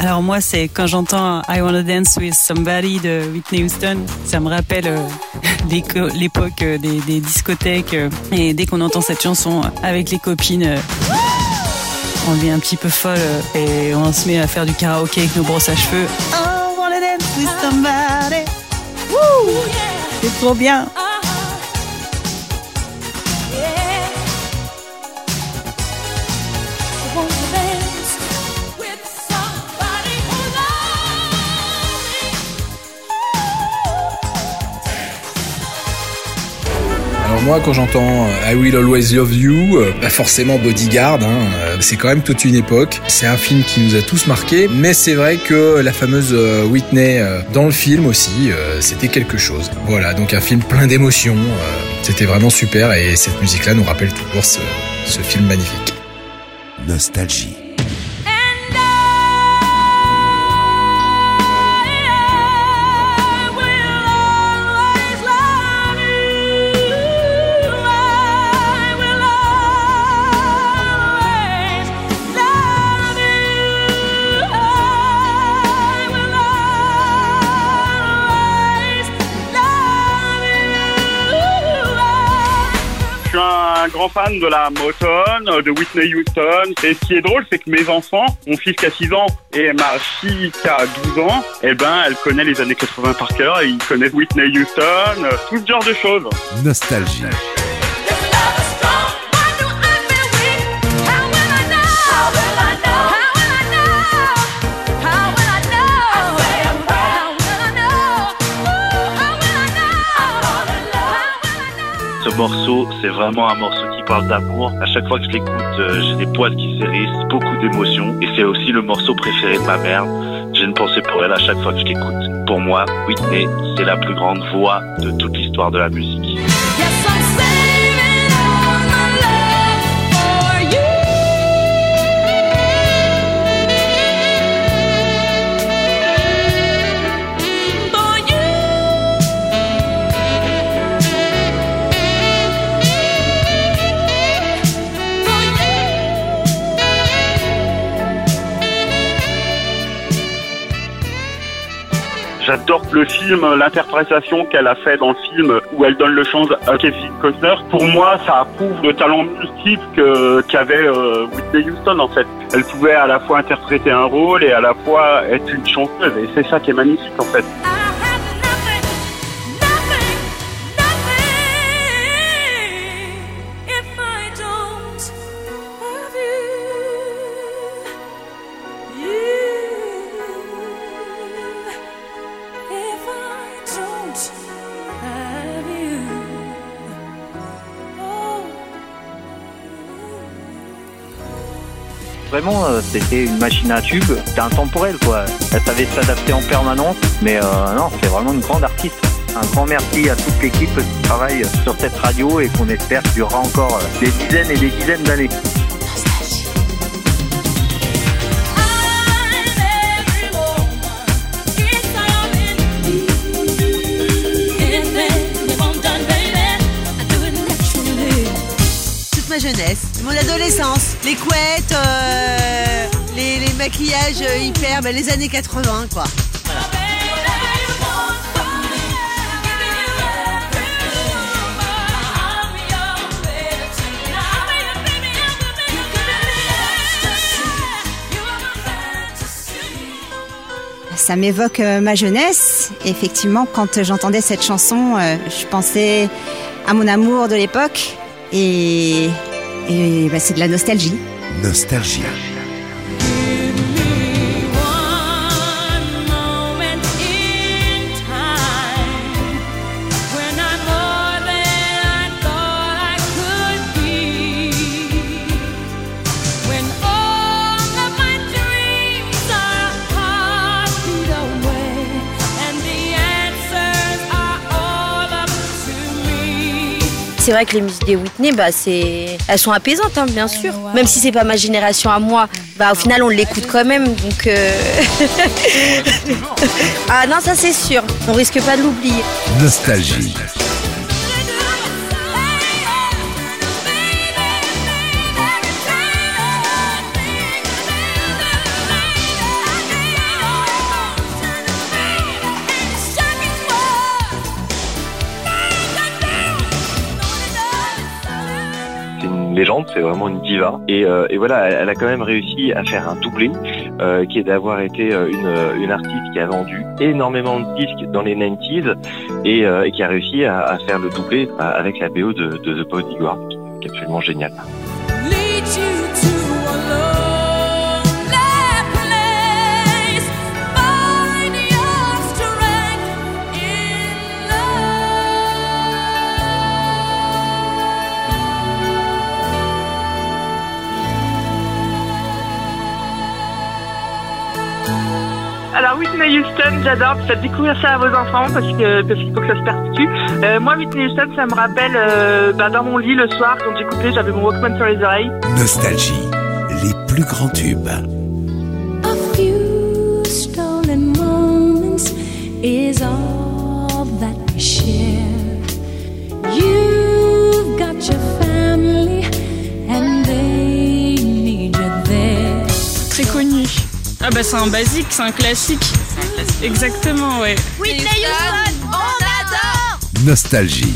Alors moi, c'est quand j'entends I Wanna Dance with Somebody de Whitney Houston, ça me rappelle euh, l'époque euh, des, discothèques. Euh, et dès qu'on entend cette chanson avec les copines, on devient un petit peu folle et on se met à faire du karaoké avec nos brosses à cheveux. I wanna dance with somebody. C'est trop bien. Quand j'entends euh, I Will Always Love You, bah forcément Bodyguard, hein, euh, c'est quand même toute une époque. C'est un film qui nous a tous marqués, mais c'est vrai que la fameuse Whitney dans le film aussi, c'était quelque chose. Voilà, donc un film plein d'émotions. C'était vraiment super et cette musique-là nous rappelle toujours ce film magnifique. Nostalgie. Un grand fan de la Motown, de Whitney Houston. Et ce qui est drôle, c'est que mes enfants, mon fils qui a 6 ans et ma fille qui a 12 ans, eh ben, elle connaît les années 80 par cœur et ils connaissent Whitney Houston, tout ce genre de choses. Nostalgie. C'est vraiment un morceau qui parle d'amour. À chaque fois que je l'écoute, euh, j'ai des poils qui s'hérissent, beaucoup d'émotions. Et c'est aussi le morceau préféré de ma mère. J'ai une pensée pour elle à chaque fois que je l'écoute. Pour moi, Whitney, c'est la plus grande voix de toute l'histoire de la musique. Le film, l'interprétation qu'elle a fait dans le film où elle donne le chant à Kevin Costner. Pour moi, ça approuve le talent multiple qu'avait euh, Whitney Houston en fait. Elle pouvait à la fois interpréter un rôle et à la fois être une chanteuse et c'est ça qui est magnifique en fait. Vraiment, euh, c'était une machine à tube, c'était intemporel quoi. Elle savait s'adapter en permanence, mais euh, non, c'est vraiment une grande artiste. Un grand merci à toute l'équipe qui travaille sur cette radio et qu'on espère qu'il y aura encore euh, des dizaines et des dizaines d'années. Mon adolescence, les couettes, euh, les, maquillages hyper, ben, les années 80 quoi. Ça m'évoque euh, ma jeunesse. Effectivement, quand j'entendais cette chanson, euh, je pensais à mon amour de l'époque, et, et bah, c'est de la nostalgie. Nostalgie. C'est vrai que les musiques des Whitney, bah, c'est... elles sont apaisantes, hein, bien sûr. Même si c'est pas ma génération à moi, bah, au final, on l'écoute quand même. Donc, euh, ah non, ça c'est sûr. On risque pas de l'oublier. Nostalgie. C'est vraiment une diva. Et, euh, voilà, elle a quand même réussi à faire un doublé, euh, qui est d'avoir été euh, une, artiste qui a vendu énormément de disques dans les 90s et, qui a réussi à, faire le doublé avec la BO de, de The Bodyguard, qui est absolument génial. Alors Whitney Houston, j'adore, faites découvrir ça à vos enfants parce que parce qu'il faut que ça se perpétue. Euh, moi Whitney Houston, ça me rappelle euh, bah, dans mon lit le soir quand j'écoutais, j'avais mon Walkman sur les oreilles. Nostalgie, les plus grands tubes. A few stolen moments is all Ah bah c'est un basique, c'est un classique. Exactement, ouais. Houston, on adore Nostalgie,